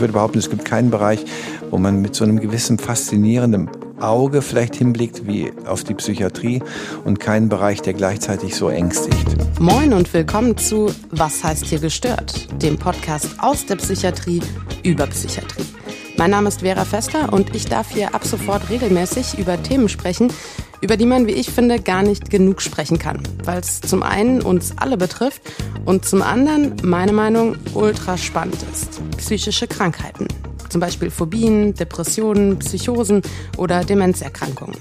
ich würde behaupten, es gibt keinen Bereich, wo man mit so einem gewissen faszinierenden Auge vielleicht hinblickt wie auf die Psychiatrie und keinen Bereich, der gleichzeitig so ängstigt. Moin und willkommen zu Was heißt hier gestört? Dem Podcast aus der Psychiatrie über Psychiatrie. Mein Name ist Vera Fester und ich darf hier ab sofort regelmäßig über Themen sprechen, über die man, wie ich finde, gar nicht genug sprechen kann, weil es zum einen uns alle betrifft und zum anderen, meine Meinung, ultra spannend ist. Psychische Krankheiten. Zum Beispiel Phobien, Depressionen, Psychosen oder Demenzerkrankungen.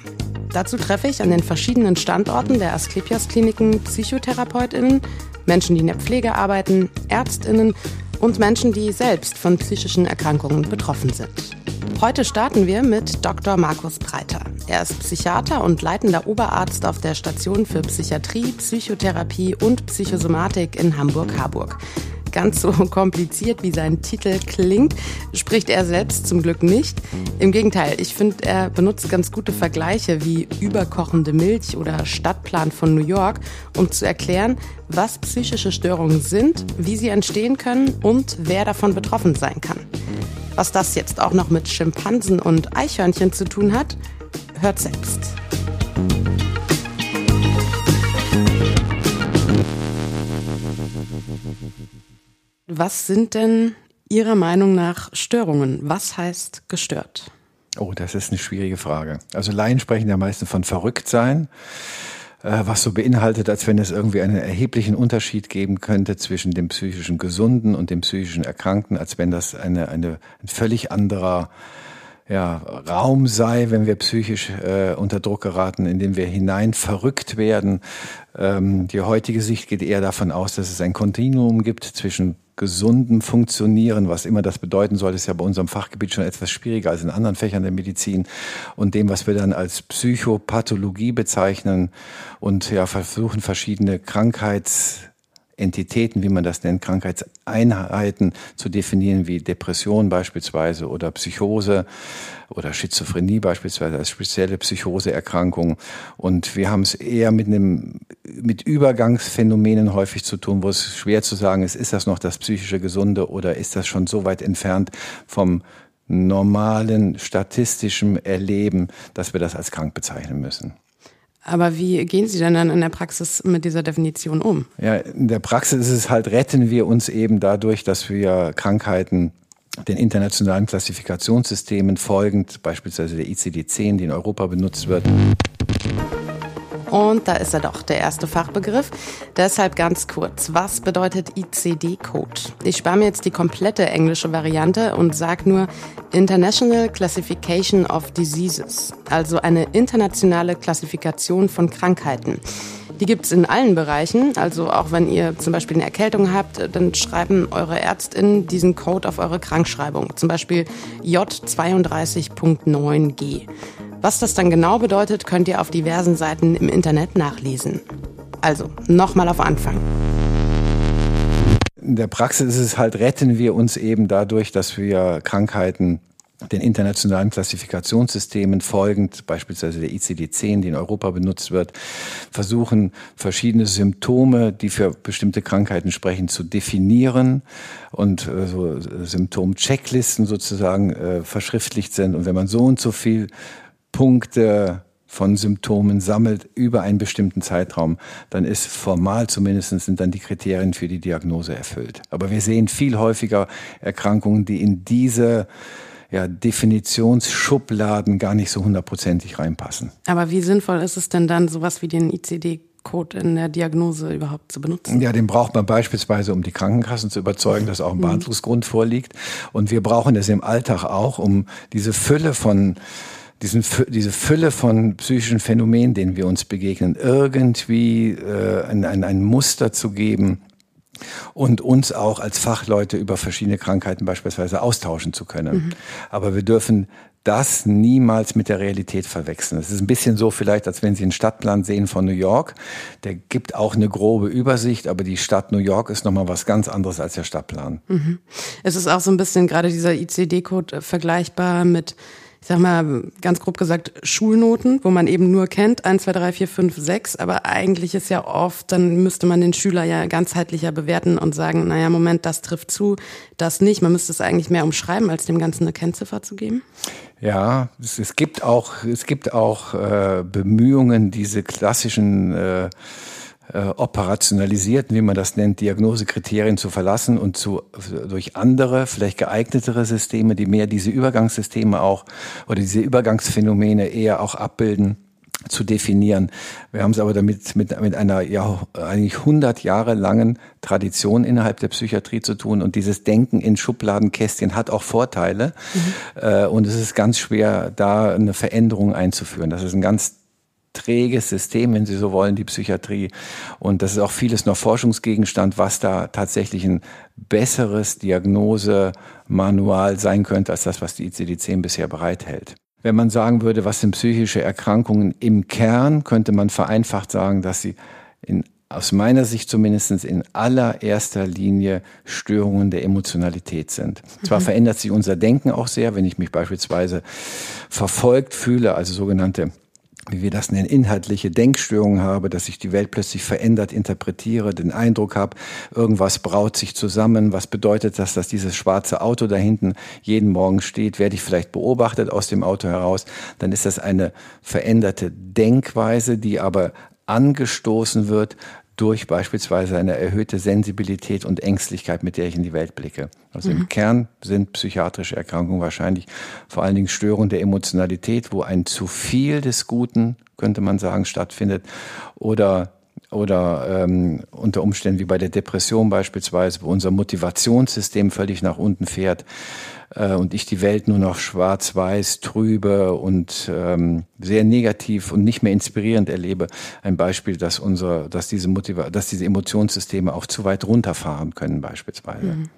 Dazu treffe ich an den verschiedenen Standorten der Asklepios-Kliniken PsychotherapeutInnen, Menschen, die in der Pflege arbeiten, ÄrztInnen und Menschen, die selbst von psychischen Erkrankungen betroffen sind. Heute starten wir mit Dr. Markus Breiter. Er ist Psychiater und leitender Oberarzt auf der Station für Psychiatrie, Psychotherapie und Psychosomatik in Hamburg-Harburg. Ganz so kompliziert wie sein Titel klingt, spricht er selbst zum Glück nicht. Im Gegenteil, ich finde, er benutzt ganz gute Vergleiche wie überkochende Milch oder Stadtplan von New York, um zu erklären, was psychische Störungen sind, wie sie entstehen können und wer davon betroffen sein kann. Was das jetzt auch noch mit Schimpansen und Eichhörnchen zu tun hat, hört selbst. Was sind denn Ihrer Meinung nach Störungen? Was heißt gestört? Oh, das ist eine schwierige Frage. Also Laien sprechen ja meistens von Verrücktsein, äh, was so beinhaltet, als wenn es irgendwie einen erheblichen Unterschied geben könnte zwischen dem psychischen Gesunden und dem psychischen Erkrankten, als wenn das eine, eine, ein völlig anderer ja, Raum sei, wenn wir psychisch äh, unter Druck geraten, in den wir hinein verrückt werden. Ähm, die heutige Sicht geht eher davon aus, dass es ein Kontinuum gibt zwischen gesundem Funktionieren, was immer das bedeuten soll, ist ja bei unserem Fachgebiet schon etwas schwieriger als in anderen Fächern der Medizin und dem, was wir dann als Psychopathologie bezeichnen und ja versuchen verschiedene Krankheits Entitäten, wie man das nennt, Krankheitseinheiten zu definieren, wie Depression beispielsweise oder Psychose oder Schizophrenie beispielsweise als spezielle Psychoseerkrankung. Und wir haben es eher mit einem, mit Übergangsphänomenen häufig zu tun, wo es schwer zu sagen ist, ist das noch das psychische Gesunde oder ist das schon so weit entfernt vom normalen statistischen Erleben, dass wir das als krank bezeichnen müssen. Aber wie gehen Sie denn dann in der Praxis mit dieser Definition um? Ja, in der Praxis ist es halt, retten wir uns eben dadurch, dass wir Krankheiten den internationalen Klassifikationssystemen folgend, beispielsweise der ICD-10, die in Europa benutzt wird, und da ist er doch, der erste Fachbegriff. Deshalb ganz kurz, was bedeutet ICD-Code? Ich spare mir jetzt die komplette englische Variante und sage nur International Classification of Diseases, also eine internationale Klassifikation von Krankheiten. Die gibt's in allen Bereichen. Also auch wenn ihr zum Beispiel eine Erkältung habt, dann schreiben eure ÄrztInnen diesen Code auf eure Krankschreibung. Zum Beispiel J32.9G. Was das dann genau bedeutet, könnt ihr auf diversen Seiten im Internet nachlesen. Also, nochmal auf Anfang. In der Praxis ist es halt, retten wir uns eben dadurch, dass wir Krankheiten den internationalen Klassifikationssystemen folgend, beispielsweise der ICD-10, die in Europa benutzt wird, versuchen, verschiedene Symptome, die für bestimmte Krankheiten sprechen, zu definieren und äh, so Symptom-Checklisten sozusagen äh, verschriftlicht sind. Und wenn man so und so viel Punkte von Symptomen sammelt über einen bestimmten Zeitraum, dann ist formal zumindest sind dann die Kriterien für die Diagnose erfüllt. Aber wir sehen viel häufiger Erkrankungen, die in diese ja, Definitionsschubladen gar nicht so hundertprozentig reinpassen. Aber wie sinnvoll ist es denn dann, sowas wie den ICD Code in der Diagnose überhaupt zu benutzen? Ja, den braucht man beispielsweise, um die Krankenkassen zu überzeugen, dass auch ein mhm. Behandlungsgrund vorliegt. Und wir brauchen das im Alltag auch, um diese Fülle von diesen, diese Fülle von psychischen Phänomenen, denen wir uns begegnen, irgendwie äh, ein, ein, ein Muster zu geben und uns auch als Fachleute über verschiedene Krankheiten beispielsweise austauschen zu können. Mhm. Aber wir dürfen das niemals mit der Realität verwechseln. Es ist ein bisschen so vielleicht, als wenn Sie einen Stadtplan sehen von New York. Der gibt auch eine grobe Übersicht, aber die Stadt New York ist nochmal was ganz anderes als der Stadtplan. Mhm. Es ist auch so ein bisschen gerade dieser ICD-Code vergleichbar mit ich sag mal, ganz grob gesagt, Schulnoten, wo man eben nur kennt, 1, 2, 3, 4, 5, 6, aber eigentlich ist ja oft, dann müsste man den Schüler ja ganzheitlicher bewerten und sagen, naja, Moment, das trifft zu, das nicht. Man müsste es eigentlich mehr umschreiben, als dem Ganzen eine Kennziffer zu geben. Ja, es, es gibt auch, es gibt auch äh, Bemühungen, diese klassischen äh, äh, operationalisierten, wie man das nennt, Diagnosekriterien zu verlassen und zu, durch andere, vielleicht geeignetere Systeme, die mehr diese Übergangssysteme auch oder diese Übergangsphänomene eher auch abbilden, zu definieren. Wir haben es aber damit mit, mit einer ja eigentlich 100 Jahre langen Tradition innerhalb der Psychiatrie zu tun und dieses Denken in Schubladenkästchen hat auch Vorteile mhm. äh, und es ist ganz schwer, da eine Veränderung einzuführen. Das ist ein ganz träges System, wenn Sie so wollen, die Psychiatrie. Und das ist auch vieles noch Forschungsgegenstand, was da tatsächlich ein besseres Diagnosemanual sein könnte, als das, was die ICD-10 bisher bereithält. Wenn man sagen würde, was sind psychische Erkrankungen im Kern, könnte man vereinfacht sagen, dass sie in, aus meiner Sicht zumindest in allererster Linie Störungen der Emotionalität sind. Mhm. Zwar verändert sich unser Denken auch sehr, wenn ich mich beispielsweise verfolgt fühle, also sogenannte wie wir das nennen, inhaltliche Denkstörungen habe, dass ich die Welt plötzlich verändert interpretiere, den Eindruck habe, irgendwas braut sich zusammen. Was bedeutet das, dass dieses schwarze Auto da hinten jeden Morgen steht? Werde ich vielleicht beobachtet aus dem Auto heraus? Dann ist das eine veränderte Denkweise, die aber angestoßen wird durch beispielsweise eine erhöhte Sensibilität und Ängstlichkeit, mit der ich in die Welt blicke. Also mhm. im Kern sind psychiatrische Erkrankungen wahrscheinlich vor allen Dingen Störungen der Emotionalität, wo ein zu viel des Guten, könnte man sagen, stattfindet oder oder ähm, unter Umständen wie bei der Depression beispielsweise, wo unser Motivationssystem völlig nach unten fährt äh, und ich die Welt nur noch schwarz-weiß, trübe und ähm, sehr negativ und nicht mehr inspirierend erlebe. Ein Beispiel, dass unsere, dass diese Motiva dass diese Emotionssysteme auch zu weit runterfahren können beispielsweise. Mhm.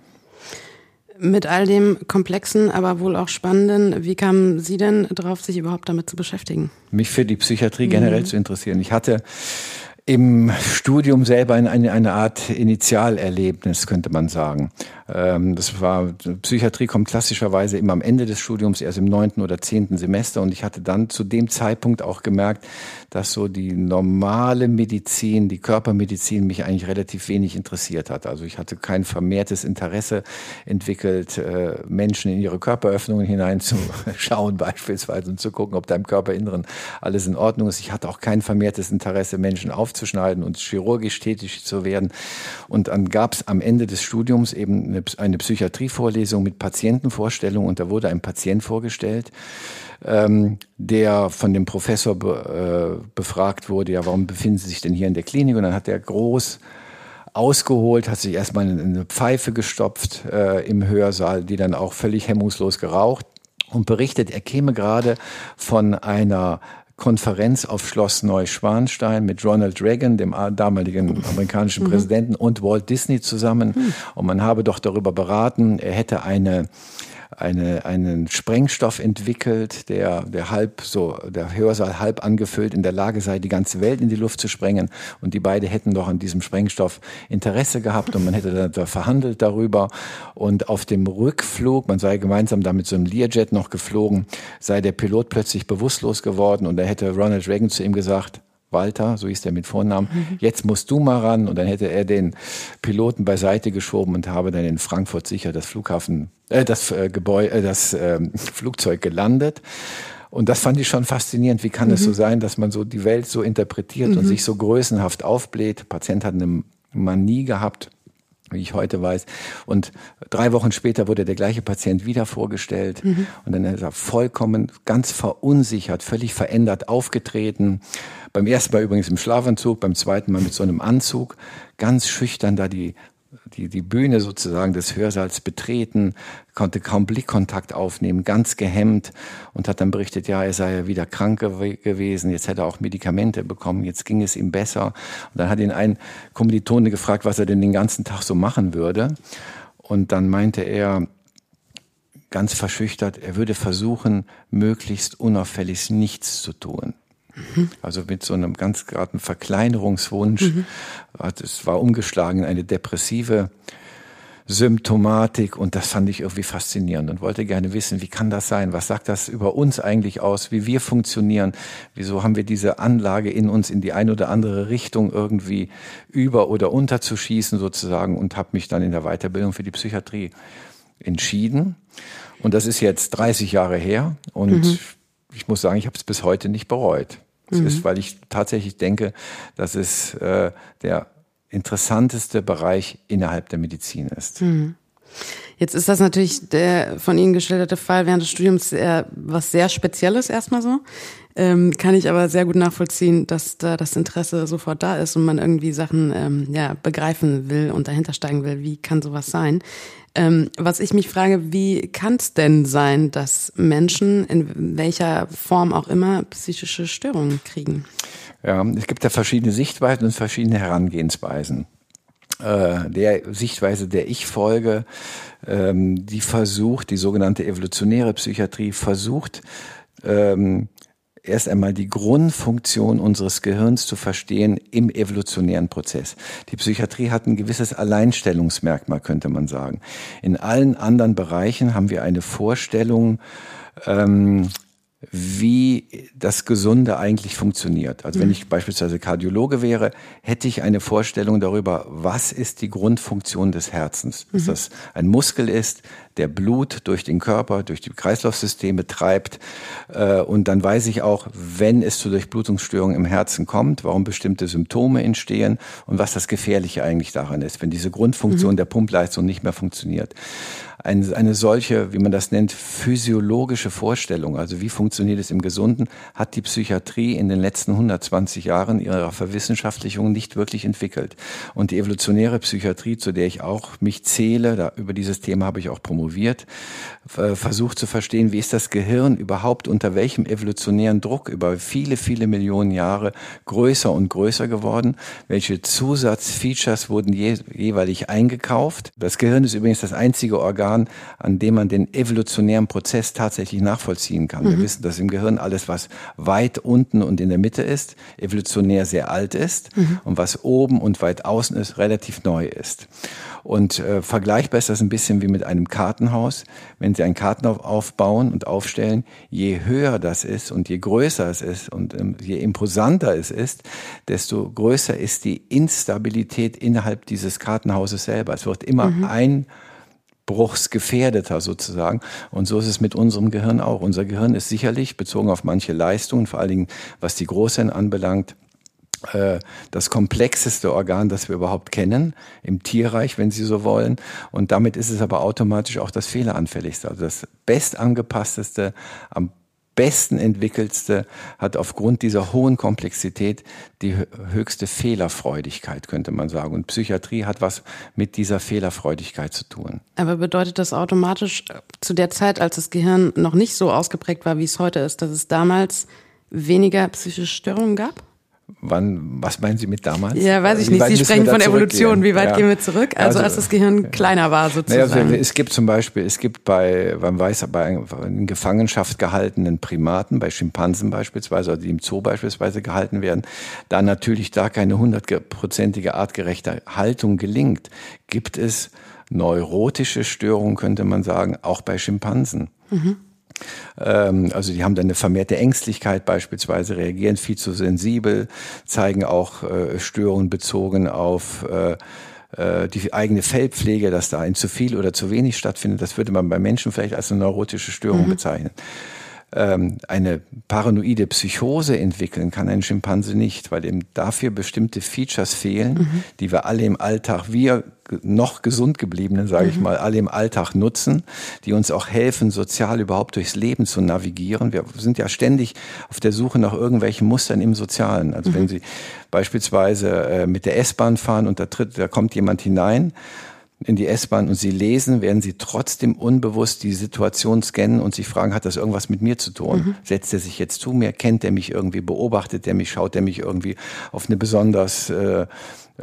Mit all dem komplexen, aber wohl auch spannenden, wie kamen Sie denn darauf, sich überhaupt damit zu beschäftigen? Mich für die Psychiatrie generell mhm. zu interessieren. Ich hatte im Studium selber eine, eine Art Initialerlebnis, könnte man sagen. Ähm, das war, Psychiatrie kommt klassischerweise immer am Ende des Studiums, erst im neunten oder zehnten Semester. Und ich hatte dann zu dem Zeitpunkt auch gemerkt, dass so die normale Medizin, die Körpermedizin mich eigentlich relativ wenig interessiert hat. Also ich hatte kein vermehrtes Interesse entwickelt, äh, Menschen in ihre Körperöffnungen hineinzuschauen beispielsweise und zu gucken, ob da im Körperinneren alles in Ordnung ist. Ich hatte auch kein vermehrtes Interesse, Menschen aufzuschneiden und chirurgisch tätig zu werden. Und dann gab es am Ende des Studiums eben eine, eine Psychiatrievorlesung mit Patientenvorstellung und da wurde ein Patient vorgestellt, ähm, der von dem Professor be, äh, befragt wurde, ja, warum befinden Sie sich denn hier in der Klinik? Und dann hat er groß ausgeholt, hat sich erstmal eine Pfeife gestopft äh, im Hörsaal, die dann auch völlig hemmungslos geraucht und berichtet, er käme gerade von einer Konferenz auf Schloss Neuschwanstein mit Ronald Reagan, dem damaligen amerikanischen. Präsidenten, und Walt Disney zusammen. Mhm. Und man habe doch darüber beraten, er hätte eine eine, einen Sprengstoff entwickelt, der, der halb so, der Hörsaal halb angefüllt in der Lage sei, die ganze Welt in die Luft zu sprengen. Und die beiden hätten doch an diesem Sprengstoff Interesse gehabt und man hätte da verhandelt darüber. Und auf dem Rückflug, man sei gemeinsam da mit so einem Learjet noch geflogen, sei der Pilot plötzlich bewusstlos geworden und da hätte Ronald Reagan zu ihm gesagt, Walter, so hieß der mit Vornamen, mhm. jetzt musst du mal ran. Und dann hätte er den Piloten beiseite geschoben und habe dann in Frankfurt sicher das Flughafen, äh, das äh, Gebäude, äh, das äh, Flugzeug gelandet. Und das fand ich schon faszinierend. Wie kann mhm. es so sein, dass man so die Welt so interpretiert mhm. und sich so größenhaft aufbläht? Der Patient hat eine Manie gehabt, wie ich heute weiß. Und drei Wochen später wurde der gleiche Patient wieder vorgestellt. Mhm. Und dann ist er vollkommen ganz verunsichert, völlig verändert aufgetreten. Beim ersten Mal übrigens im Schlafanzug, beim zweiten Mal mit so einem Anzug, ganz schüchtern da die die, die Bühne sozusagen des Hörsaals betreten, konnte kaum Blickkontakt aufnehmen, ganz gehemmt und hat dann berichtet, ja, er sei ja wieder krank gew gewesen, jetzt hätte er auch Medikamente bekommen, jetzt ging es ihm besser. Und dann hat ihn ein Kommilitone gefragt, was er denn den ganzen Tag so machen würde. Und dann meinte er, ganz verschüchtert, er würde versuchen, möglichst unauffällig nichts zu tun. Also mit so einem ganz geraden Verkleinerungswunsch. Mhm. Es war umgeschlagen in eine depressive Symptomatik und das fand ich irgendwie faszinierend und wollte gerne wissen, wie kann das sein? Was sagt das über uns eigentlich aus? Wie wir funktionieren? Wieso haben wir diese Anlage in uns in die eine oder andere Richtung irgendwie über oder unterzuschießen sozusagen und habe mich dann in der Weiterbildung für die Psychiatrie entschieden. Und das ist jetzt 30 Jahre her und mhm. Ich muss sagen, ich habe es bis heute nicht bereut. Es mhm. ist, weil ich tatsächlich denke, dass es äh, der interessanteste Bereich innerhalb der Medizin ist. Mhm. Jetzt ist das natürlich der von Ihnen geschilderte Fall während des Studiums sehr, was sehr Spezielles erstmal so. Ähm, kann ich aber sehr gut nachvollziehen, dass da das Interesse sofort da ist und man irgendwie Sachen ähm, ja, begreifen will und dahinter steigen will. Wie kann sowas sein? Ähm, was ich mich frage, wie kann es denn sein, dass Menschen in welcher Form auch immer psychische Störungen kriegen? Ja, es gibt ja verschiedene Sichtweisen und verschiedene Herangehensweisen. Äh, der Sichtweise, der ich folge, ähm, die versucht, die sogenannte evolutionäre Psychiatrie versucht, ähm, erst einmal die Grundfunktion unseres Gehirns zu verstehen im evolutionären Prozess. Die Psychiatrie hat ein gewisses Alleinstellungsmerkmal, könnte man sagen. In allen anderen Bereichen haben wir eine Vorstellung, ähm, wie das Gesunde eigentlich funktioniert. Also wenn mhm. ich beispielsweise Kardiologe wäre, hätte ich eine Vorstellung darüber, was ist die Grundfunktion des Herzens. Dass mhm. das ein Muskel ist, der Blut durch den Körper, durch die Kreislaufsysteme treibt. Äh, und dann weiß ich auch, wenn es zu Durchblutungsstörungen im Herzen kommt, warum bestimmte Symptome entstehen und was das Gefährliche eigentlich daran ist, wenn diese Grundfunktion mhm. der Pumpleistung nicht mehr funktioniert eine, eine solche, wie man das nennt, physiologische Vorstellung, also wie funktioniert es im Gesunden, hat die Psychiatrie in den letzten 120 Jahren ihrer Verwissenschaftlichung nicht wirklich entwickelt. Und die evolutionäre Psychiatrie, zu der ich auch mich zähle, da, über dieses Thema habe ich auch promoviert, versucht zu verstehen, wie ist das Gehirn überhaupt unter welchem evolutionären Druck über viele, viele Millionen Jahre größer und größer geworden, welche Zusatzfeatures wurden je, jeweilig eingekauft. Das Gehirn ist übrigens das einzige Organ, Organ, an dem man den evolutionären Prozess tatsächlich nachvollziehen kann. Mhm. Wir wissen, dass im Gehirn alles, was weit unten und in der Mitte ist, evolutionär sehr alt ist mhm. und was oben und weit außen ist, relativ neu ist. Und äh, vergleichbar ist das ein bisschen wie mit einem Kartenhaus. Wenn Sie ein Kartenhaus aufbauen und aufstellen, je höher das ist und je größer es ist und ähm, je imposanter es ist, desto größer ist die Instabilität innerhalb dieses Kartenhauses selber. Es wird immer mhm. ein bruchsgefährdeter sozusagen. Und so ist es mit unserem Gehirn auch. Unser Gehirn ist sicherlich bezogen auf manche Leistungen, vor allen Dingen was die Großhirn anbelangt, äh, das komplexeste Organ, das wir überhaupt kennen, im Tierreich, wenn Sie so wollen. Und damit ist es aber automatisch auch das fehleranfälligste, also das bestangepassteste, am besten entwickelste hat aufgrund dieser hohen Komplexität die höchste Fehlerfreudigkeit, könnte man sagen. Und Psychiatrie hat was mit dieser Fehlerfreudigkeit zu tun. Aber bedeutet das automatisch äh, zu der Zeit, als das Gehirn noch nicht so ausgeprägt war, wie es heute ist, dass es damals weniger psychische Störungen gab? Wann, was meinen Sie mit damals? Ja, weiß ich nicht. Sie sprechen von Evolution. Wie weit ja. gehen wir zurück? Also, also, als das Gehirn kleiner war sozusagen. Naja, also es gibt zum Beispiel, es gibt bei, man weiß, bei in Gefangenschaft gehaltenen Primaten, bei Schimpansen beispielsweise, oder die im Zoo beispielsweise gehalten werden, da natürlich da keine hundertprozentige artgerechte Haltung gelingt, gibt es neurotische Störungen, könnte man sagen, auch bei Schimpansen. Mhm. Ähm, also die haben dann eine vermehrte Ängstlichkeit beispielsweise, reagieren viel zu sensibel, zeigen auch äh, Störungen bezogen auf äh, äh, die eigene Fellpflege, dass da ein zu viel oder zu wenig stattfindet. Das würde man bei Menschen vielleicht als eine neurotische Störung mhm. bezeichnen ähm, eine paranoide Psychose entwickeln kann ein Schimpanse nicht, weil eben dafür bestimmte Features fehlen, mhm. die wir alle im Alltag, wir noch gesund gebliebenen, sage mhm. ich mal, alle im Alltag nutzen, die uns auch helfen, sozial überhaupt durchs Leben zu navigieren. Wir sind ja ständig auf der Suche nach irgendwelchen Mustern im Sozialen. Also mhm. wenn Sie beispielsweise äh, mit der S-Bahn fahren und da tritt, da kommt jemand hinein in die S-Bahn und Sie lesen, werden Sie trotzdem unbewusst die Situation scannen und sich fragen, hat das irgendwas mit mir zu tun? Mhm. Setzt er sich jetzt zu mir? Kennt er mich irgendwie? Beobachtet er mich? Schaut er mich irgendwie auf eine besonders äh,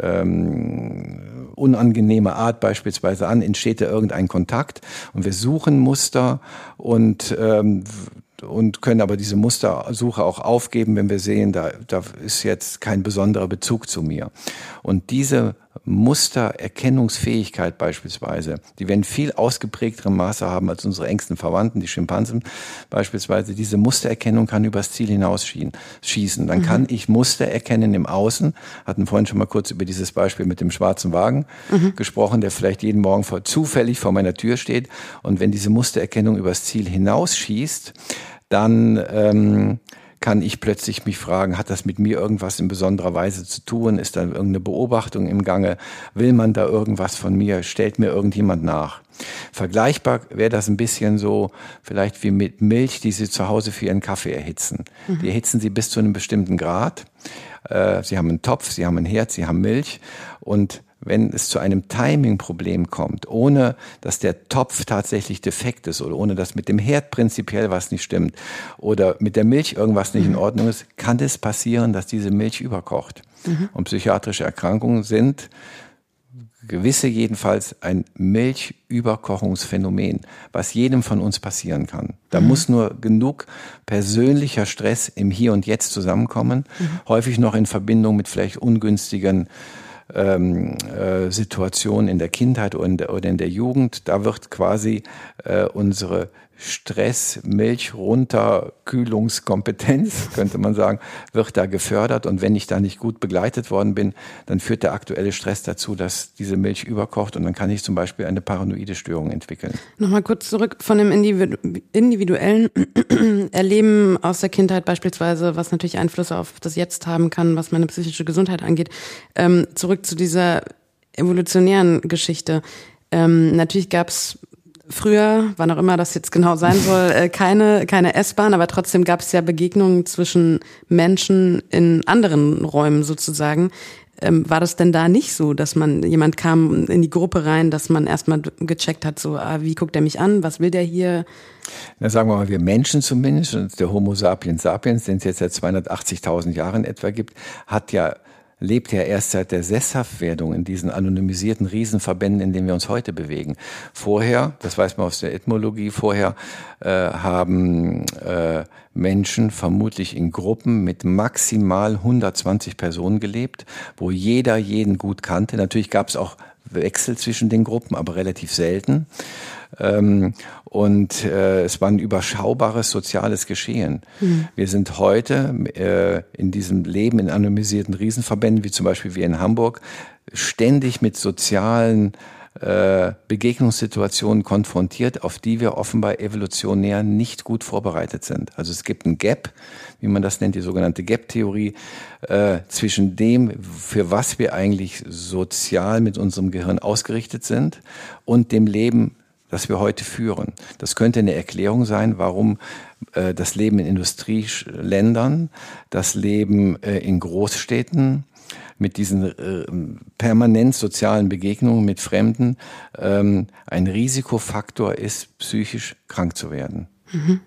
ähm, unangenehme Art beispielsweise an, entsteht da irgendein Kontakt und wir suchen Muster und ähm, und können aber diese Mustersuche auch aufgeben, wenn wir sehen, da, da ist jetzt kein besonderer Bezug zu mir. Und diese Mustererkennungsfähigkeit beispielsweise, die wir in viel ausgeprägterem Maße haben als unsere engsten Verwandten, die Schimpansen beispielsweise, diese Mustererkennung kann übers Ziel hinausschießen. Dann mhm. kann ich Muster erkennen im Außen. Hatten vorhin schon mal kurz über dieses Beispiel mit dem schwarzen Wagen mhm. gesprochen, der vielleicht jeden Morgen vor, zufällig vor meiner Tür steht. Und wenn diese Mustererkennung übers Ziel hinausschießt, dann ähm, kann ich plötzlich mich fragen, hat das mit mir irgendwas in besonderer Weise zu tun? Ist da irgendeine Beobachtung im Gange? Will man da irgendwas von mir? Stellt mir irgendjemand nach? Vergleichbar wäre das ein bisschen so, vielleicht wie mit Milch, die Sie zu Hause für Ihren Kaffee erhitzen. Mhm. Die erhitzen Sie bis zu einem bestimmten Grad. Äh, Sie haben einen Topf, Sie haben ein Herd, Sie haben Milch und wenn es zu einem Timing-Problem kommt, ohne dass der Topf tatsächlich defekt ist oder ohne dass mit dem Herd prinzipiell was nicht stimmt oder mit der Milch irgendwas nicht in mhm. Ordnung ist, kann es passieren, dass diese Milch überkocht. Mhm. Und psychiatrische Erkrankungen sind gewisse jedenfalls ein Milchüberkochungsphänomen, was jedem von uns passieren kann. Da mhm. muss nur genug persönlicher Stress im Hier und Jetzt zusammenkommen, mhm. häufig noch in Verbindung mit vielleicht ungünstigen ähm, äh, Situation in der Kindheit oder in der, oder in der Jugend. Da wird quasi äh, unsere Stress, Milch runter, Kühlungskompetenz, könnte man sagen, wird da gefördert. Und wenn ich da nicht gut begleitet worden bin, dann führt der aktuelle Stress dazu, dass diese Milch überkocht und dann kann ich zum Beispiel eine paranoide Störung entwickeln. Nochmal kurz zurück von dem individuellen Erleben aus der Kindheit beispielsweise, was natürlich Einflüsse auf das Jetzt haben kann, was meine psychische Gesundheit angeht. Ähm, zurück zu dieser evolutionären Geschichte. Ähm, natürlich gab es früher, wann auch immer das jetzt genau sein soll, äh, keine, keine S-Bahn, aber trotzdem gab es ja Begegnungen zwischen Menschen in anderen Räumen sozusagen. Ähm, war das denn da nicht so, dass man, jemand kam in die Gruppe rein, dass man erstmal gecheckt hat, so, ah, wie guckt er mich an, was will der hier? Na, sagen wir mal, wir Menschen zumindest, und der Homo sapiens sapiens, den es jetzt seit 280.000 Jahren etwa gibt, hat ja lebt ja erst seit der Sesshaftwerdung in diesen anonymisierten Riesenverbänden, in denen wir uns heute bewegen. Vorher, das weiß man aus der Ethnologie, vorher äh, haben äh, Menschen vermutlich in Gruppen mit maximal 120 Personen gelebt, wo jeder jeden gut kannte. Natürlich gab es auch Wechsel zwischen den Gruppen, aber relativ selten. Ähm, und äh, es war ein überschaubares soziales Geschehen. Mhm. Wir sind heute äh, in diesem Leben in anonymisierten Riesenverbänden, wie zum Beispiel wir in Hamburg, ständig mit sozialen äh, Begegnungssituationen konfrontiert, auf die wir offenbar evolutionär nicht gut vorbereitet sind. Also es gibt ein Gap, wie man das nennt, die sogenannte Gap-Theorie, äh, zwischen dem, für was wir eigentlich sozial mit unserem Gehirn ausgerichtet sind und dem Leben, das wir heute führen. Das könnte eine Erklärung sein, warum äh, das Leben in Industrieländern, das Leben äh, in Großstädten mit diesen äh, permanent sozialen Begegnungen mit Fremden ähm, ein Risikofaktor ist, psychisch krank zu werden. Mhm.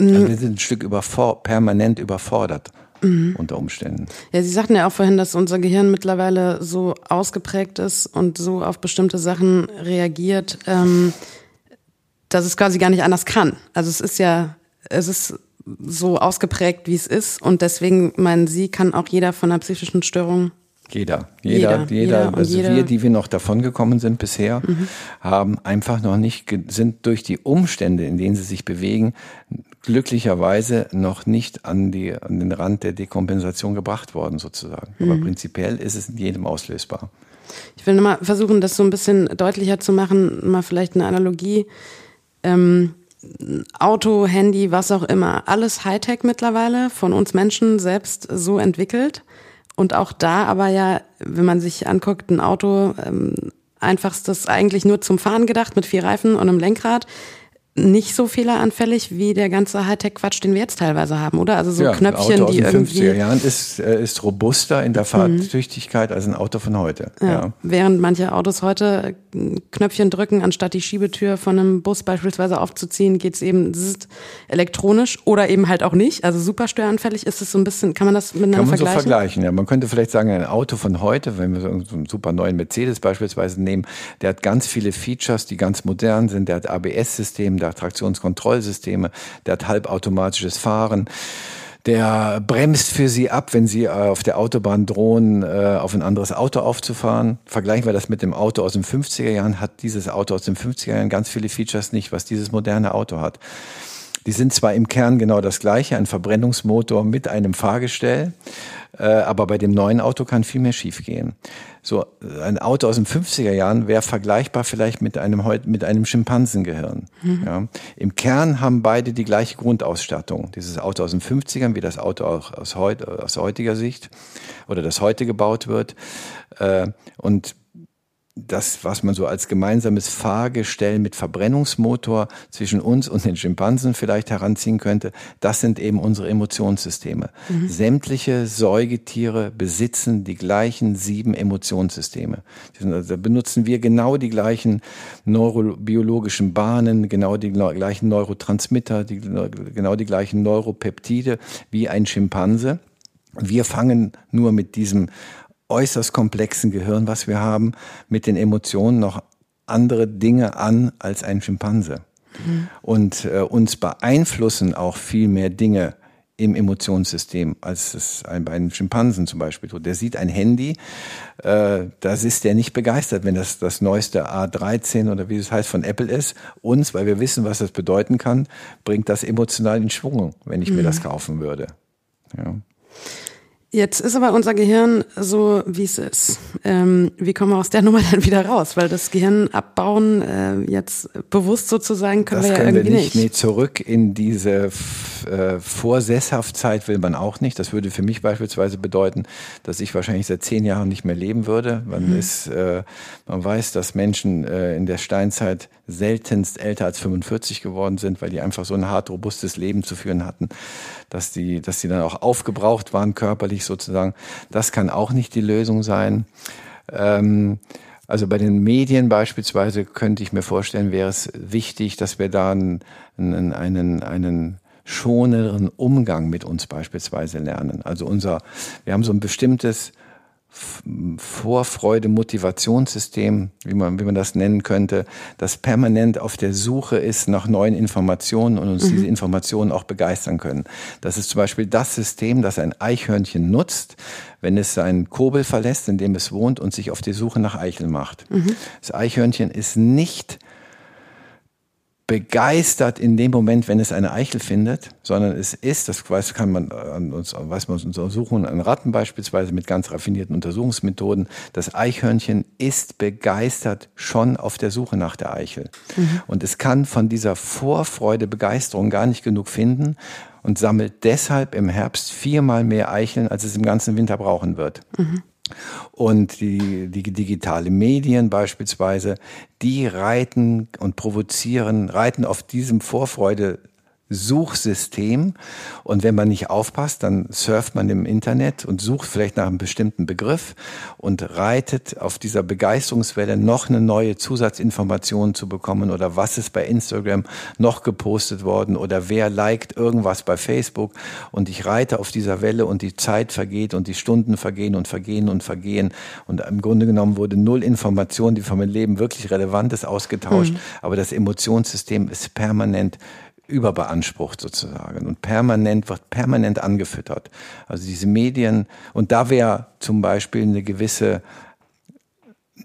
Also wir sind ein Stück überfor permanent überfordert. Mhm. unter Umständen. Ja, Sie sagten ja auch vorhin, dass unser Gehirn mittlerweile so ausgeprägt ist und so auf bestimmte Sachen reagiert, ähm, dass es quasi gar nicht anders kann. Also es ist ja, es ist so ausgeprägt, wie es ist und deswegen meinen Sie, kann auch jeder von einer psychischen Störung jeder, jeder, jeder, jeder also jeder. wir, die wir noch davongekommen sind bisher, mhm. haben einfach noch nicht, sind durch die Umstände, in denen sie sich bewegen, glücklicherweise noch nicht an, die, an den Rand der Dekompensation gebracht worden, sozusagen. Mhm. Aber prinzipiell ist es in jedem auslösbar. Ich will nochmal versuchen, das so ein bisschen deutlicher zu machen, mal vielleicht eine Analogie. Ähm, Auto, Handy, was auch immer, alles Hightech mittlerweile, von uns Menschen selbst so entwickelt. Und auch da aber ja, wenn man sich anguckt, ein Auto, ähm, einfachstes eigentlich nur zum Fahren gedacht mit vier Reifen und einem Lenkrad nicht so fehleranfällig wie der ganze Hightech-Quatsch, den wir jetzt teilweise haben, oder? Also so ja, Knöpfchen, ein Auto die aus den 50er Jahren ist, äh, ist robuster in der mhm. Fahrtüchtigkeit mhm. als ein Auto von heute. Ja, ja. Während manche Autos heute Knöpfchen drücken, anstatt die Schiebetür von einem Bus beispielsweise aufzuziehen, geht's eben elektronisch oder eben halt auch nicht. Also super störanfällig ist es so ein bisschen, kann man das miteinander vergleichen? Kann man vergleichen? so vergleichen, ja. Man könnte vielleicht sagen, ein Auto von heute, wenn wir so einen super neuen Mercedes beispielsweise nehmen, der hat ganz viele Features, die ganz modern sind. Der hat ABS-System, der hat Traktionskontrolle Kontrollsysteme, der hat halbautomatisches Fahren. der bremst für sie ab, wenn sie auf der Autobahn drohen, äh, auf ein anderes Auto aufzufahren. Vergleichen wir das mit dem Auto aus den 50er Jahren, hat dieses Auto aus den 50er Jahren ganz viele Features nicht, was dieses moderne Auto hat. Die sind zwar im Kern genau das gleiche, ein Verbrennungsmotor mit einem Fahrgestell, äh, aber bei dem neuen Auto kann viel mehr schiefgehen. So ein Auto aus den 50er Jahren wäre vergleichbar vielleicht mit einem mit einem Schimpansengehirn. Mhm. Ja. Im Kern haben beide die gleiche Grundausstattung. Dieses Auto aus den 50ern wie das Auto auch aus, heut, aus heutiger Sicht oder das heute gebaut wird. Äh, und das, was man so als gemeinsames Fahrgestell mit Verbrennungsmotor zwischen uns und den Schimpansen vielleicht heranziehen könnte, das sind eben unsere Emotionssysteme. Mhm. Sämtliche Säugetiere besitzen die gleichen sieben Emotionssysteme. Also, da benutzen wir genau die gleichen neurobiologischen Bahnen, genau die gleichen Neurotransmitter, die, genau die gleichen Neuropeptide wie ein Schimpanse. Wir fangen nur mit diesem äußerst komplexen Gehirn, was wir haben, mit den Emotionen noch andere Dinge an als ein Schimpanse. Mhm. Und äh, uns beeinflussen auch viel mehr Dinge im Emotionssystem, als es ein, bei einem Schimpansen zum Beispiel tut. Der sieht ein Handy, äh, das ist der nicht begeistert, wenn das das neueste A13 oder wie es heißt von Apple ist. Uns, weil wir wissen, was das bedeuten kann, bringt das emotional in Schwung, wenn ich mhm. mir das kaufen würde. Ja. Jetzt ist aber unser Gehirn so, wie es ist. Ähm, wie kommen wir aus der Nummer dann wieder raus? Weil das Gehirn abbauen, äh, jetzt bewusst sozusagen, können das wir ja können irgendwie wir nicht. nicht. Nee, zurück in diese äh, Vorsesshaftzeit will man auch nicht. Das würde für mich beispielsweise bedeuten, dass ich wahrscheinlich seit zehn Jahren nicht mehr leben würde. Man mhm. ist, äh, man weiß, dass Menschen äh, in der Steinzeit seltenst älter als 45 geworden sind, weil die einfach so ein hart robustes Leben zu führen hatten, dass die, dass die dann auch aufgebraucht waren körperlich ich sozusagen. Das kann auch nicht die Lösung sein. Ähm, also bei den Medien beispielsweise könnte ich mir vorstellen, wäre es wichtig, dass wir da einen, einen, einen schoneren Umgang mit uns beispielsweise lernen. Also unser, wir haben so ein bestimmtes Vorfreude, Motivationssystem, wie man, wie man das nennen könnte, das permanent auf der Suche ist nach neuen Informationen und uns mhm. diese Informationen auch begeistern können. Das ist zum Beispiel das System, das ein Eichhörnchen nutzt, wenn es seinen Kobel verlässt, in dem es wohnt und sich auf die Suche nach Eicheln macht. Mhm. Das Eichhörnchen ist nicht begeistert in dem Moment, wenn es eine Eichel findet, sondern es ist, das weiß, kann man an uns, weiß man aus Untersuchungen an Ratten beispielsweise mit ganz raffinierten Untersuchungsmethoden, das Eichhörnchen ist begeistert schon auf der Suche nach der Eichel. Mhm. Und es kann von dieser Vorfreude, Begeisterung gar nicht genug finden und sammelt deshalb im Herbst viermal mehr Eicheln, als es im ganzen Winter brauchen wird. Mhm. Und die, die digitale Medien beispielsweise, die reiten und provozieren, reiten auf diesem Vorfreude Suchsystem. Und wenn man nicht aufpasst, dann surft man im Internet und sucht vielleicht nach einem bestimmten Begriff und reitet auf dieser Begeisterungswelle noch eine neue Zusatzinformation zu bekommen oder was ist bei Instagram noch gepostet worden oder wer liked irgendwas bei Facebook. Und ich reite auf dieser Welle und die Zeit vergeht und die Stunden vergehen und vergehen und vergehen. Und im Grunde genommen wurde null Information, die für mein Leben wirklich relevant ist, ausgetauscht. Mhm. Aber das Emotionssystem ist permanent überbeansprucht sozusagen und permanent wird permanent angefüttert. Also diese Medien und da wäre zum Beispiel eine gewisse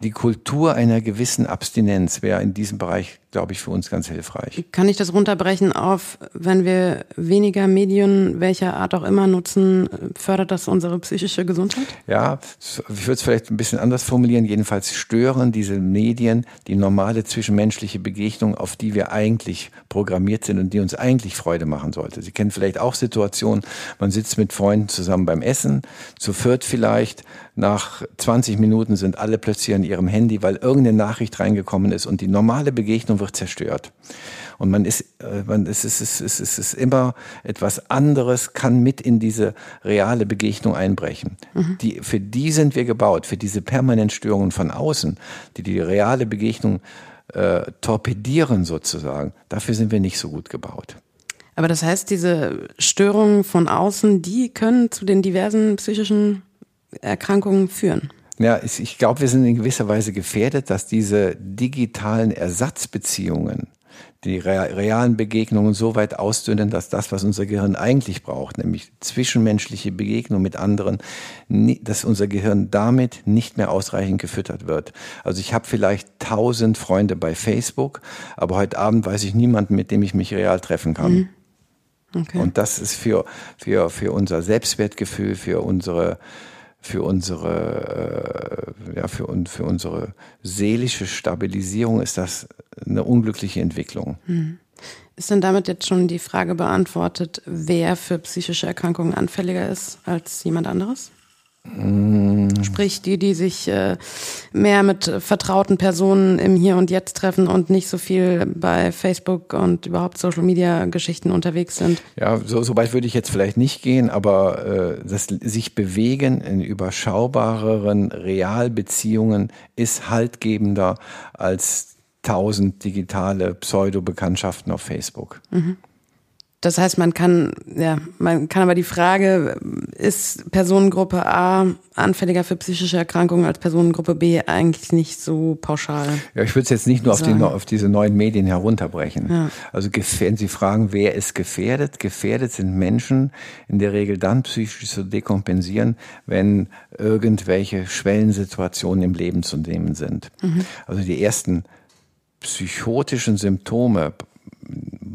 die Kultur einer gewissen Abstinenz wäre in diesem Bereich glaube ich, für uns ganz hilfreich. Kann ich das runterbrechen auf, wenn wir weniger Medien welcher Art auch immer nutzen, fördert das unsere psychische Gesundheit? Ja, ich würde es vielleicht ein bisschen anders formulieren. Jedenfalls stören diese Medien die normale zwischenmenschliche Begegnung, auf die wir eigentlich programmiert sind und die uns eigentlich Freude machen sollte. Sie kennen vielleicht auch Situationen, man sitzt mit Freunden zusammen beim Essen, zu viert vielleicht, nach 20 Minuten sind alle plötzlich an ihrem Handy, weil irgendeine Nachricht reingekommen ist und die normale Begegnung wird zerstört. Und man ist, äh, man, es, ist, es, ist, es ist immer etwas anderes, kann mit in diese reale Begegnung einbrechen. Mhm. Die, für die sind wir gebaut, für diese permanenten Störungen von außen, die die reale Begegnung äh, torpedieren sozusagen. Dafür sind wir nicht so gut gebaut. Aber das heißt, diese Störungen von außen, die können zu den diversen psychischen Erkrankungen führen. Ja, ich glaube, wir sind in gewisser Weise gefährdet, dass diese digitalen Ersatzbeziehungen die realen Begegnungen so weit ausdünnen, dass das, was unser Gehirn eigentlich braucht, nämlich zwischenmenschliche Begegnung mit anderen, dass unser Gehirn damit nicht mehr ausreichend gefüttert wird. Also ich habe vielleicht tausend Freunde bei Facebook, aber heute Abend weiß ich niemanden, mit dem ich mich real treffen kann. Mhm. Okay. Und das ist für, für, für unser Selbstwertgefühl, für unsere für unsere, äh, ja, für, für unsere seelische Stabilisierung ist das eine unglückliche Entwicklung. Hm. Ist denn damit jetzt schon die Frage beantwortet, wer für psychische Erkrankungen anfälliger ist als jemand anderes? Sprich, die, die sich äh, mehr mit vertrauten Personen im Hier und Jetzt treffen und nicht so viel bei Facebook und überhaupt Social Media Geschichten unterwegs sind. Ja, so, so weit würde ich jetzt vielleicht nicht gehen, aber äh, das sich bewegen in überschaubareren Realbeziehungen ist haltgebender als tausend digitale Pseudo-Bekanntschaften auf Facebook. Mhm. Das heißt, man kann, ja, man kann aber die Frage, ist Personengruppe A anfälliger für psychische Erkrankungen als Personengruppe B eigentlich nicht so pauschal? Ja, ich würde es jetzt nicht nur auf, die, auf, diese neuen Medien herunterbrechen. Ja. Also wenn Sie fragen, wer ist gefährdet? Gefährdet sind Menschen in der Regel dann psychisch zu dekompensieren, wenn irgendwelche Schwellensituationen im Leben zu nehmen sind. Mhm. Also die ersten psychotischen Symptome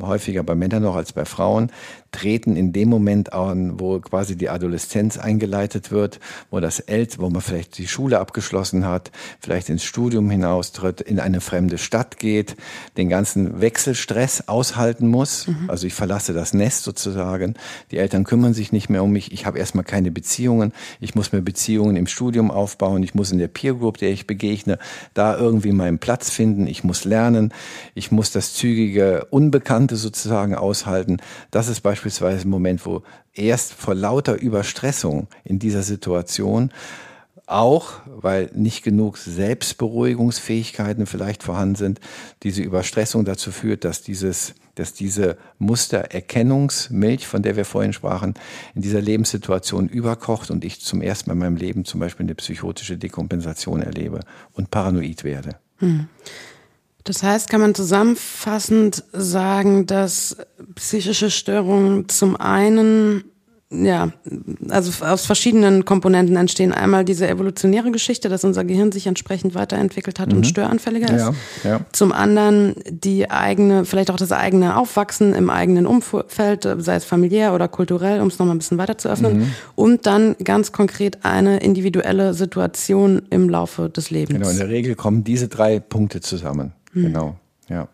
häufiger bei Männern noch als bei Frauen, treten in dem Moment an, wo quasi die Adoleszenz eingeleitet wird, wo das Ält, wo man vielleicht die Schule abgeschlossen hat, vielleicht ins Studium hinaustritt, in eine fremde Stadt geht, den ganzen Wechselstress aushalten muss. Mhm. Also ich verlasse das Nest sozusagen. Die Eltern kümmern sich nicht mehr um mich. Ich habe erstmal keine Beziehungen. Ich muss mir Beziehungen im Studium aufbauen. Ich muss in der Peer Group, der ich begegne, da irgendwie meinen Platz finden. Ich muss lernen. Ich muss das zügige Unbekannte sozusagen aushalten. Das ist beispielsweise beispielsweise ein Moment, wo erst vor lauter Überstressung in dieser Situation auch, weil nicht genug Selbstberuhigungsfähigkeiten vielleicht vorhanden sind, diese Überstressung dazu führt, dass dieses, dass diese Mustererkennungsmilch, von der wir vorhin sprachen, in dieser Lebenssituation überkocht und ich zum ersten Mal in meinem Leben zum Beispiel eine psychotische Dekompensation erlebe und paranoid werde. Hm. Das heißt, kann man zusammenfassend sagen, dass psychische Störungen zum einen ja, also aus verschiedenen Komponenten entstehen. Einmal diese evolutionäre Geschichte, dass unser Gehirn sich entsprechend weiterentwickelt hat mhm. und störanfälliger ist. Ja, ja. Zum anderen die eigene, vielleicht auch das eigene Aufwachsen im eigenen Umfeld, sei es familiär oder kulturell, um es nochmal ein bisschen weiter zu öffnen. Mhm. Und dann ganz konkret eine individuelle Situation im Laufe des Lebens. Genau, in der Regel kommen diese drei Punkte zusammen. Hm. Genau, ja.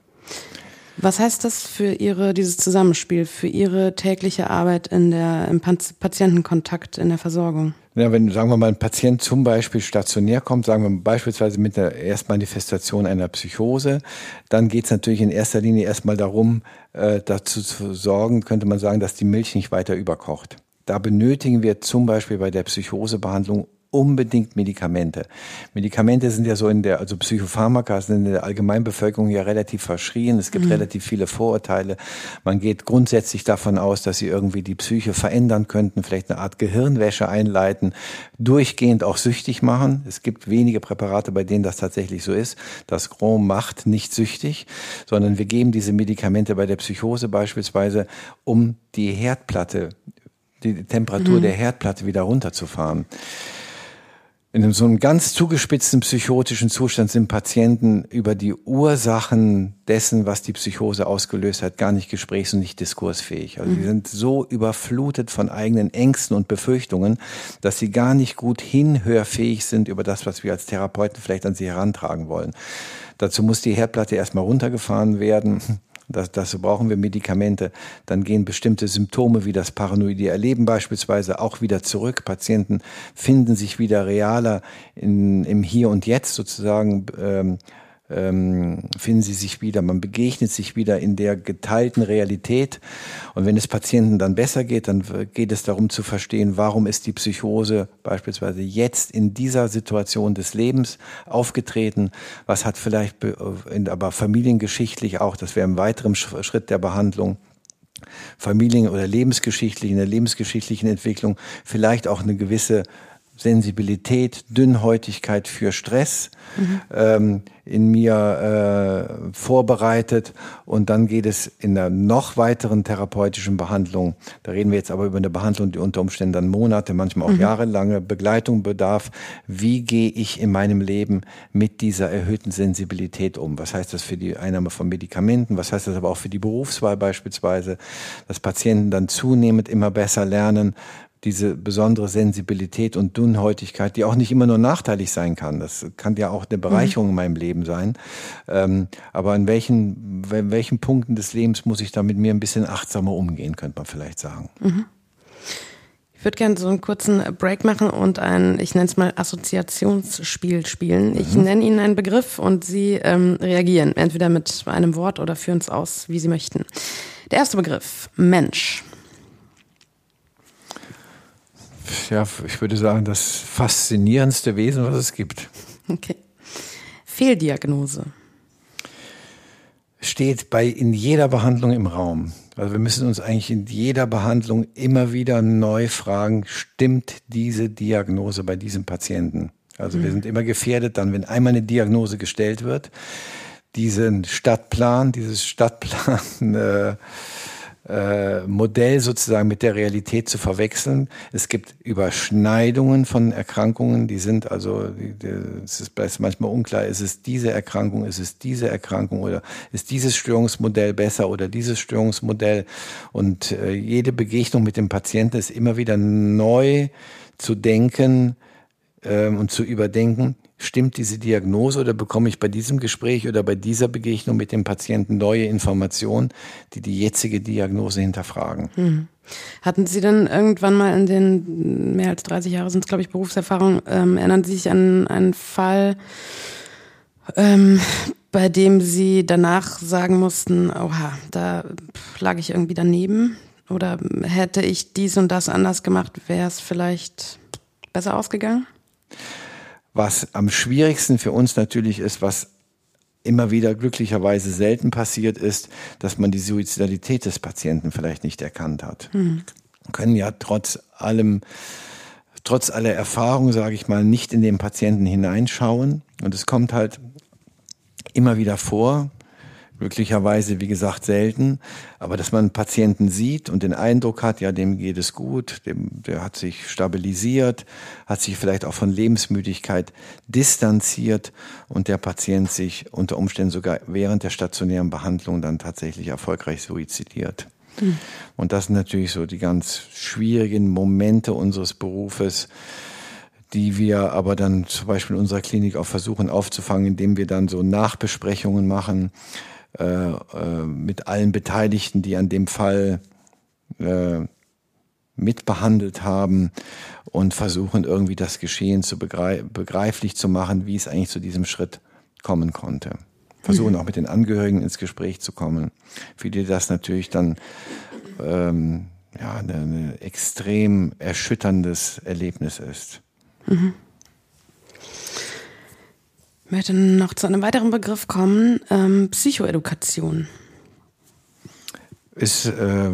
Was heißt das für Ihre, dieses Zusammenspiel, für Ihre tägliche Arbeit in der, im Patientenkontakt, in der Versorgung? Ja, wenn, sagen wir mal, ein Patient zum Beispiel stationär kommt, sagen wir beispielsweise mit der Erstmanifestation einer Psychose, dann geht es natürlich in erster Linie erstmal darum, äh, dazu zu sorgen, könnte man sagen, dass die Milch nicht weiter überkocht. Da benötigen wir zum Beispiel bei der Psychosebehandlung unbedingt Medikamente. Medikamente sind ja so in der, also Psychopharmaka sind in der Allgemeinbevölkerung ja relativ verschrien. Es gibt mhm. relativ viele Vorurteile. Man geht grundsätzlich davon aus, dass sie irgendwie die Psyche verändern könnten, vielleicht eine Art Gehirnwäsche einleiten, durchgehend auch süchtig machen. Es gibt wenige Präparate, bei denen das tatsächlich so ist. Das Grand macht nicht süchtig, sondern wir geben diese Medikamente bei der Psychose beispielsweise, um die Herdplatte die Temperatur mhm. der Herdplatte wieder runterzufahren. In so einem ganz zugespitzten psychotischen Zustand sind Patienten über die Ursachen dessen, was die Psychose ausgelöst hat, gar nicht gesprächs- und nicht diskursfähig. Also mhm. die sind so überflutet von eigenen Ängsten und Befürchtungen, dass sie gar nicht gut hinhörfähig sind über das, was wir als Therapeuten vielleicht an sie herantragen wollen. Dazu muss die Herdplatte erstmal runtergefahren werden. Das, dazu brauchen wir Medikamente. Dann gehen bestimmte Symptome wie das paranoide Erleben beispielsweise auch wieder zurück. Patienten finden sich wieder realer in, im Hier und Jetzt sozusagen. Ähm, ähm, finden sie sich wieder, man begegnet sich wieder in der geteilten Realität. Und wenn es Patienten dann besser geht, dann geht es darum zu verstehen, warum ist die Psychose beispielsweise jetzt in dieser Situation des Lebens aufgetreten, was hat vielleicht aber familiengeschichtlich auch, das wäre im weiteren Schritt der Behandlung, Familien- oder lebensgeschichtlich, in der lebensgeschichtlichen Entwicklung vielleicht auch eine gewisse Sensibilität, Dünnhäutigkeit für Stress mhm. ähm, in mir äh, vorbereitet. Und dann geht es in einer noch weiteren therapeutischen Behandlung. Da reden wir jetzt aber über eine Behandlung, die unter Umständen dann Monate, manchmal auch mhm. jahrelange Begleitung bedarf. Wie gehe ich in meinem Leben mit dieser erhöhten Sensibilität um? Was heißt das für die Einnahme von Medikamenten? Was heißt das aber auch für die Berufswahl beispielsweise? Dass Patienten dann zunehmend immer besser lernen, diese besondere Sensibilität und Dünnhäutigkeit, die auch nicht immer nur nachteilig sein kann. Das kann ja auch eine Bereicherung mhm. in meinem Leben sein. Ähm, aber in welchen, in welchen Punkten des Lebens muss ich da mit mir ein bisschen achtsamer umgehen, könnte man vielleicht sagen. Mhm. Ich würde gerne so einen kurzen Break machen und ein, ich nenne es mal Assoziationsspiel spielen. Ich mhm. nenne Ihnen einen Begriff und Sie ähm, reagieren, entweder mit einem Wort oder führen es aus, wie Sie möchten. Der erste Begriff, Mensch ja, ich würde sagen, das faszinierendste Wesen, was es gibt. Okay. Fehldiagnose. Steht bei in jeder Behandlung im Raum. Also wir müssen uns eigentlich in jeder Behandlung immer wieder neu fragen, stimmt diese Diagnose bei diesem Patienten? Also mhm. wir sind immer gefährdet dann, wenn einmal eine Diagnose gestellt wird, diesen Stadtplan, dieses Stadtplan äh, äh, Modell sozusagen mit der Realität zu verwechseln. Es gibt Überschneidungen von Erkrankungen, die sind also, es ist manchmal unklar, ist es diese Erkrankung, ist es diese Erkrankung oder ist dieses Störungsmodell besser oder dieses Störungsmodell. Und äh, jede Begegnung mit dem Patienten ist immer wieder neu zu denken äh, und zu überdenken, stimmt diese Diagnose oder bekomme ich bei diesem Gespräch oder bei dieser Begegnung mit dem Patienten neue Informationen, die die jetzige Diagnose hinterfragen. Hm. Hatten Sie denn irgendwann mal in den mehr als 30 Jahren sind es, glaube ich, Berufserfahrung, ähm, erinnern Sie sich an einen Fall, ähm, bei dem Sie danach sagen mussten, oha, da lag ich irgendwie daneben? Oder hätte ich dies und das anders gemacht, wäre es vielleicht besser ausgegangen? Was am schwierigsten für uns natürlich ist, was immer wieder glücklicherweise selten passiert ist, dass man die Suizidalität des Patienten vielleicht nicht erkannt hat. Mhm. Können ja trotz allem, trotz aller Erfahrung, sage ich mal, nicht in den Patienten hineinschauen. Und es kommt halt immer wieder vor, Glücklicherweise, wie gesagt, selten. Aber dass man einen Patienten sieht und den Eindruck hat, ja, dem geht es gut, dem, der hat sich stabilisiert, hat sich vielleicht auch von Lebensmüdigkeit distanziert und der Patient sich unter Umständen sogar während der stationären Behandlung dann tatsächlich erfolgreich suizidiert. Mhm. Und das sind natürlich so die ganz schwierigen Momente unseres Berufes, die wir aber dann zum Beispiel in unserer Klinik auch versuchen aufzufangen, indem wir dann so Nachbesprechungen machen, äh, äh, mit allen Beteiligten, die an dem Fall äh, mitbehandelt haben und versuchen irgendwie das Geschehen zu begreif begreiflich zu machen, wie es eigentlich zu diesem Schritt kommen konnte. Versuchen mhm. auch mit den Angehörigen ins Gespräch zu kommen, für die das natürlich dann ähm, ja, ein extrem erschütterndes Erlebnis ist. Mhm. Ich möchte noch zu einem weiteren Begriff kommen, ähm, Psychoedukation. Ist äh,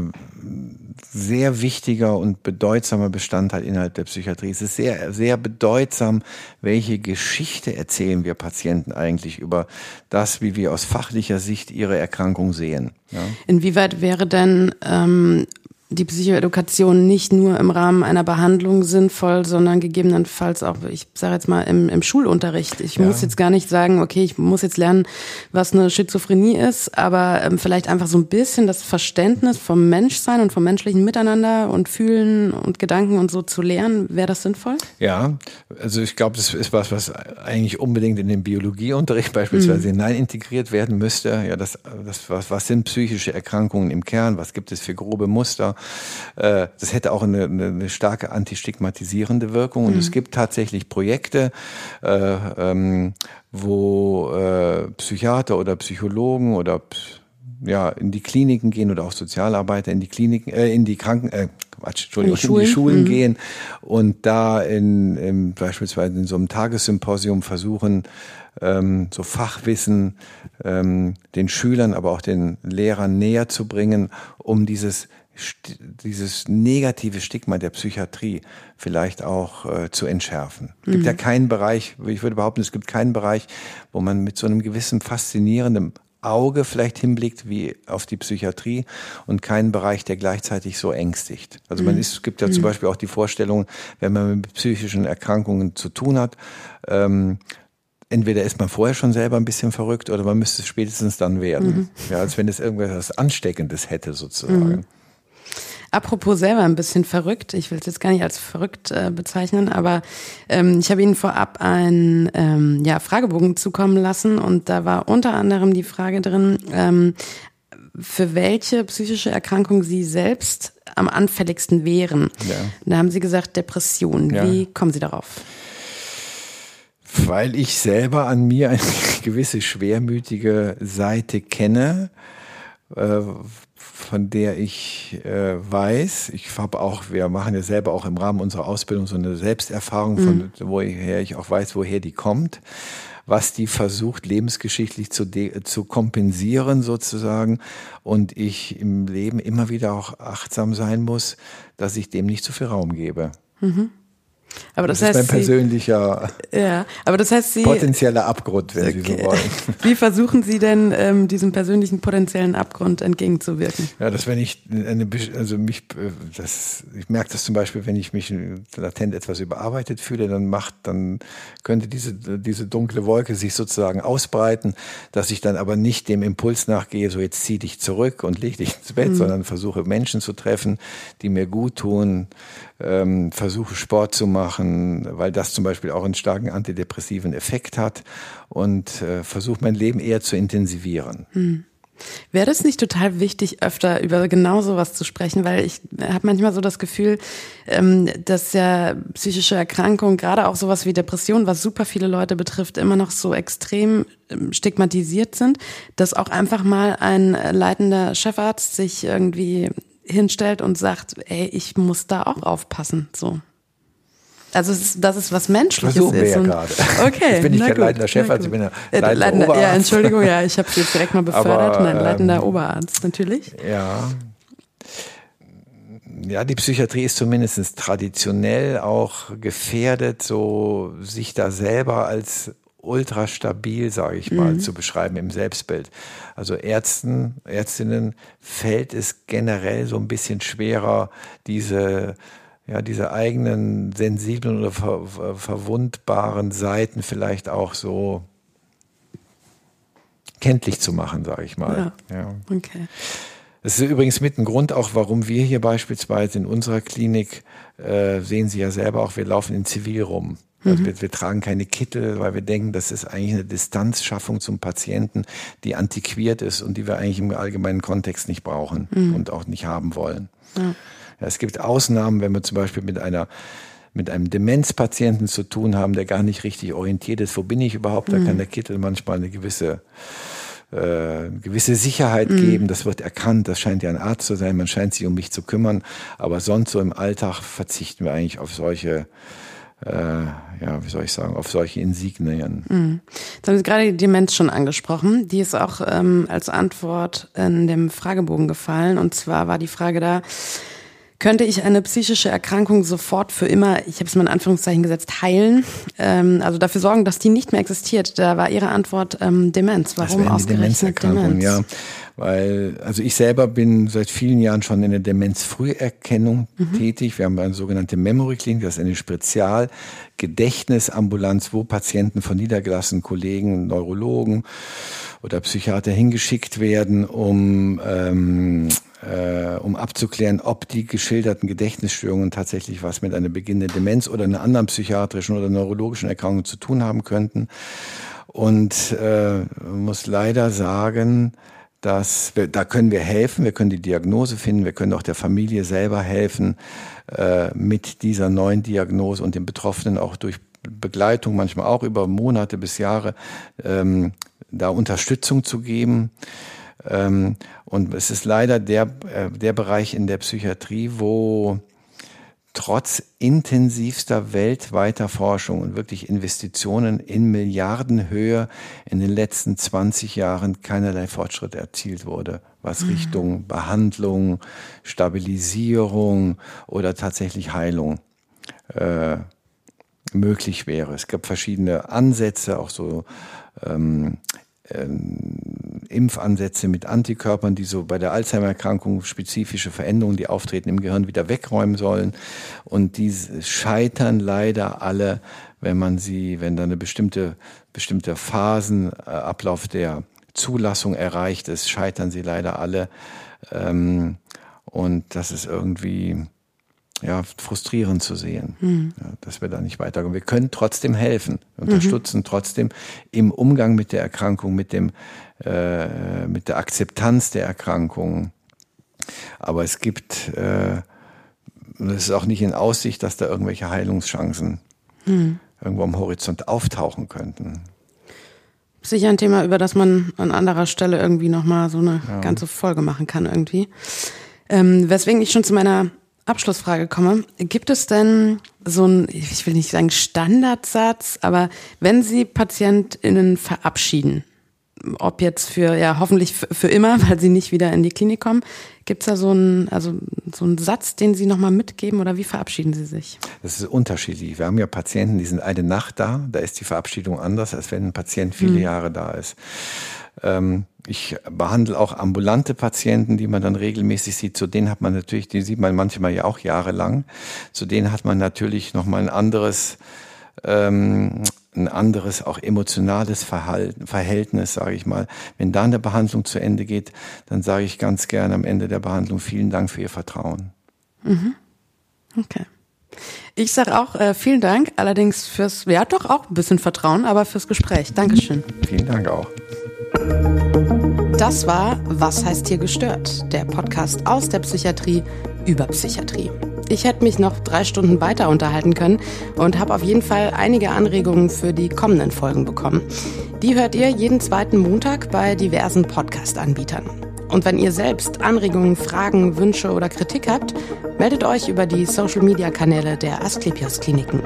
sehr wichtiger und bedeutsamer Bestandteil innerhalb der Psychiatrie. Es ist sehr, sehr bedeutsam, welche Geschichte erzählen wir Patienten eigentlich über das, wie wir aus fachlicher Sicht ihre Erkrankung sehen. Ja? Inwieweit wäre denn ähm, die Psychoedukation nicht nur im Rahmen einer Behandlung sinnvoll, sondern gegebenenfalls auch, ich sage jetzt mal, im, im Schulunterricht. Ich ja. muss jetzt gar nicht sagen, okay, ich muss jetzt lernen, was eine Schizophrenie ist, aber ähm, vielleicht einfach so ein bisschen das Verständnis vom Menschsein und vom menschlichen Miteinander und Fühlen und Gedanken und so zu lernen. Wäre das sinnvoll? Ja, also ich glaube, das ist was, was eigentlich unbedingt in den Biologieunterricht beispielsweise mhm. hinein integriert werden müsste. Ja, das, das was, was sind psychische Erkrankungen im Kern? Was gibt es für grobe Muster? Äh, das hätte auch eine, eine starke antistigmatisierende Wirkung. Und mhm. es gibt tatsächlich Projekte, äh, ähm, wo äh, Psychiater oder Psychologen oder ja, in die Kliniken gehen oder auch Sozialarbeiter in die Kliniken, äh, in die Kranken, äh, Quatsch, Entschuldigung, in die Schulen, in die Schulen mhm. gehen und da in, in beispielsweise in so einem Tagessymposium versuchen, ähm, so Fachwissen ähm, den Schülern, aber auch den Lehrern näher zu bringen, um dieses dieses negative Stigma der Psychiatrie vielleicht auch äh, zu entschärfen. Es gibt mhm. ja keinen Bereich, ich würde behaupten, es gibt keinen Bereich, wo man mit so einem gewissen faszinierenden Auge vielleicht hinblickt wie auf die Psychiatrie und keinen Bereich, der gleichzeitig so ängstigt. Also man mhm. ist, es gibt ja mhm. zum Beispiel auch die Vorstellung, wenn man mit psychischen Erkrankungen zu tun hat, ähm, entweder ist man vorher schon selber ein bisschen verrückt oder man müsste es spätestens dann werden. Mhm. Ja, als wenn es irgendwas Ansteckendes hätte sozusagen. Apropos selber ein bisschen verrückt, ich will es jetzt gar nicht als verrückt äh, bezeichnen, aber ähm, ich habe Ihnen vorab einen ähm, ja, Fragebogen zukommen lassen und da war unter anderem die Frage drin, ähm, für welche psychische Erkrankung Sie selbst am anfälligsten wären. Ja. Da haben Sie gesagt Depression. Ja. Wie kommen Sie darauf? Weil ich selber an mir eine gewisse schwermütige Seite kenne, äh, von der ich äh, weiß, ich habe auch, wir machen ja selber auch im Rahmen unserer Ausbildung so eine Selbsterfahrung, von mhm. woher ich auch weiß, woher die kommt, was die versucht lebensgeschichtlich zu, zu kompensieren sozusagen und ich im Leben immer wieder auch achtsam sein muss, dass ich dem nicht zu viel Raum gebe. Mhm. Aber das, das heißt, ist mein persönlicher Sie, ja, aber das heißt, Sie, potenzieller Abgrund, wenn okay. Sie so wollen. Wie versuchen Sie denn, ähm, diesem persönlichen potenziellen Abgrund entgegenzuwirken? Ja, dass wenn ich eine, also mich, äh, das, ich merke das zum Beispiel, wenn ich mich latent etwas überarbeitet fühle, dann macht, dann könnte diese, diese dunkle Wolke sich sozusagen ausbreiten, dass ich dann aber nicht dem Impuls nachgehe, so jetzt zieh dich zurück und leg dich ins Bett, mhm. sondern versuche Menschen zu treffen, die mir gut tun, ähm, versuche Sport zu machen, weil das zum Beispiel auch einen starken antidepressiven Effekt hat und äh, versuche mein Leben eher zu intensivieren. Hm. Wäre das nicht total wichtig, öfter über genau sowas zu sprechen? Weil ich habe manchmal so das Gefühl, ähm, dass ja psychische Erkrankungen, gerade auch sowas wie Depression, was super viele Leute betrifft, immer noch so extrem ähm, stigmatisiert sind, dass auch einfach mal ein leitender Chefarzt sich irgendwie hinstellt und sagt, ey, ich muss da auch aufpassen, so. Also es ist, das ist was Menschliches Versuchen wir ist. Ja gerade. Okay. Ich bin nicht kein leitender Chef, also ich bin ja äh, leitender, leitender Oberarzt. Ja, Entschuldigung, ja, ich habe Sie jetzt direkt mal befördert. Aber, Nein, leitender ähm, Oberarzt, natürlich. Ja. Ja, die Psychiatrie ist zumindest traditionell auch gefährdet, so sich da selber als ultra stabil, sage ich mal, mhm. zu beschreiben im Selbstbild. Also Ärzten, Ärztinnen fällt es generell so ein bisschen schwerer, diese ja, diese eigenen sensiblen oder ver, ver, verwundbaren Seiten vielleicht auch so kenntlich zu machen, sage ich mal. Ja. ja. Okay. Das ist übrigens mit ein Grund auch, warum wir hier beispielsweise in unserer Klinik, äh, sehen Sie ja selber auch, wir laufen in Zivil rum. Also mhm. wir, wir, tragen keine Kittel, weil wir denken, das ist eigentlich eine Distanzschaffung zum Patienten, die antiquiert ist und die wir eigentlich im allgemeinen Kontext nicht brauchen mhm. und auch nicht haben wollen. Ja. Ja, es gibt Ausnahmen, wenn wir zum Beispiel mit einer mit einem Demenzpatienten zu tun haben, der gar nicht richtig orientiert ist. Wo bin ich überhaupt? Da mhm. kann der Kittel manchmal eine gewisse äh, gewisse Sicherheit mhm. geben. Das wird erkannt. Das scheint ja ein Arzt zu sein. Man scheint sich um mich zu kümmern. Aber sonst so im Alltag verzichten wir eigentlich auf solche ja, wie soll ich sagen, auf solche Insignien. Mhm. Jetzt haben Sie gerade die Demenz schon angesprochen. Die ist auch ähm, als Antwort in dem Fragebogen gefallen. Und zwar war die Frage da, könnte ich eine psychische Erkrankung sofort für immer, ich habe es mal in Anführungszeichen gesetzt, heilen? Ähm, also dafür sorgen, dass die nicht mehr existiert. Da war Ihre Antwort ähm, Demenz. Warum ausgerechnet Demenz? Ja, weil also ich selber bin seit vielen Jahren schon in der Demenzfrüherkennung mhm. tätig. Wir haben eine sogenannte Memory Clinic, das ist eine Spezialgedächtnisambulanz, wo Patienten von niedergelassenen Kollegen, Neurologen oder Psychiater hingeschickt werden, um ähm, äh, um abzuklären, ob die geschilderten Gedächtnisstörungen tatsächlich was mit einer beginnenden Demenz oder einer anderen psychiatrischen oder neurologischen Erkrankung zu tun haben könnten. Und äh, muss leider sagen, dass wir, da können wir helfen, wir können die Diagnose finden, wir können auch der Familie selber helfen, äh, mit dieser neuen Diagnose und den Betroffenen auch durch Begleitung, manchmal auch über Monate bis Jahre, ähm, da Unterstützung zu geben. Ähm, und es ist leider der, äh, der Bereich in der Psychiatrie, wo trotz intensivster weltweiter Forschung und wirklich Investitionen in Milliardenhöhe in den letzten 20 Jahren keinerlei Fortschritt erzielt wurde, was mhm. Richtung Behandlung, Stabilisierung oder tatsächlich Heilung äh, möglich wäre. Es gab verschiedene Ansätze, auch so ähm, ähm, Impfansätze mit Antikörpern, die so bei der Alzheimer-Erkrankung spezifische Veränderungen, die auftreten im Gehirn, wieder wegräumen sollen. Und die scheitern leider alle, wenn man sie, wenn da eine bestimmte, bestimmte Phasenablauf der Zulassung erreicht ist, scheitern sie leider alle. Ähm, und das ist irgendwie, ja, frustrierend zu sehen, mhm. ja, dass wir da nicht weiterkommen. Wir können trotzdem helfen, unterstützen mhm. trotzdem im Umgang mit der Erkrankung, mit dem, äh, mit der Akzeptanz der Erkrankung. Aber es gibt, äh, es ist auch nicht in Aussicht, dass da irgendwelche Heilungschancen mhm. irgendwo am Horizont auftauchen könnten. Sicher ein Thema, über das man an anderer Stelle irgendwie nochmal so eine ja. ganze Folge machen kann irgendwie. Ähm, weswegen ich schon zu meiner Abschlussfrage komme. Gibt es denn so ein, ich will nicht sagen Standardsatz, aber wenn Sie PatientInnen verabschieden, ob jetzt für, ja, hoffentlich für immer, weil sie nicht wieder in die Klinik kommen. Gibt es da so einen, also so einen Satz, den Sie nochmal mitgeben oder wie verabschieden Sie sich? Das ist unterschiedlich. Wir haben ja Patienten, die sind eine Nacht da. Da ist die Verabschiedung anders, als wenn ein Patient viele mhm. Jahre da ist. Ähm, ich behandle auch ambulante Patienten, die man dann regelmäßig sieht. Zu denen hat man natürlich, die sieht man manchmal ja auch jahrelang. Zu denen hat man natürlich nochmal ein anderes, ähm, ein anderes, auch emotionales Verhalten, Verhältnis, sage ich mal. Wenn da eine Behandlung zu Ende geht, dann sage ich ganz gerne am Ende der Behandlung vielen Dank für Ihr Vertrauen. Mhm. Okay. Ich sage auch äh, vielen Dank, allerdings fürs, ja doch auch ein bisschen Vertrauen, aber fürs Gespräch. Dankeschön. Vielen Dank auch. Das war Was heißt hier gestört? Der Podcast aus der Psychiatrie über Psychiatrie. Ich hätte mich noch drei Stunden weiter unterhalten können und habe auf jeden Fall einige Anregungen für die kommenden Folgen bekommen. Die hört ihr jeden zweiten Montag bei diversen Podcast-Anbietern. Und wenn ihr selbst Anregungen, Fragen, Wünsche oder Kritik habt, meldet euch über die Social-Media-Kanäle der Asklepios Kliniken.